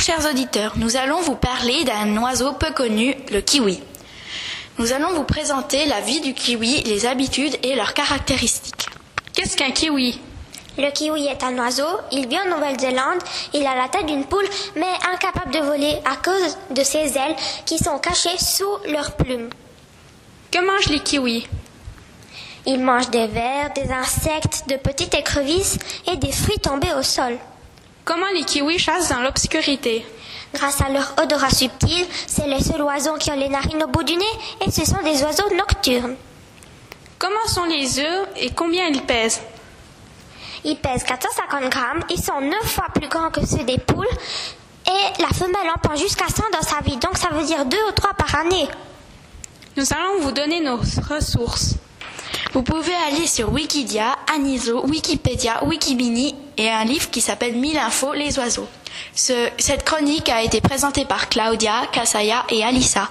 chers auditeurs, nous allons vous parler d'un oiseau peu connu, le kiwi. Nous allons vous présenter la vie du kiwi, les habitudes et leurs caractéristiques. Qu'est-ce qu'un kiwi? Le kiwi est un oiseau, il vit en Nouvelle-Zélande, il a la tête d'une poule mais incapable de voler à cause de ses ailes qui sont cachées sous leurs plumes. Que mangent les kiwis? Ils mangent des vers, des insectes, de petites écrevisses et des fruits tombés au sol. Comment les kiwis chassent dans l'obscurité? Grâce à leur odorat subtil, c'est les seuls oiseaux qui ont les narines au bout du nez et ce sont des oiseaux nocturnes. Comment sont les œufs et combien ils pèsent? Ils pèsent 450 grammes, ils sont 9 fois plus grands que ceux des poules et la femelle en pond jusqu'à 100 dans sa vie, donc ça veut dire 2 ou 3 par année. Nous allons vous donner nos ressources. Vous pouvez aller sur Wikidia, Aniso, Wikipédia, Wikibini et un livre qui s'appelle 1000 infos les oiseaux. Ce- cette chronique a été présentée par Claudia, Kasaya et Alissa.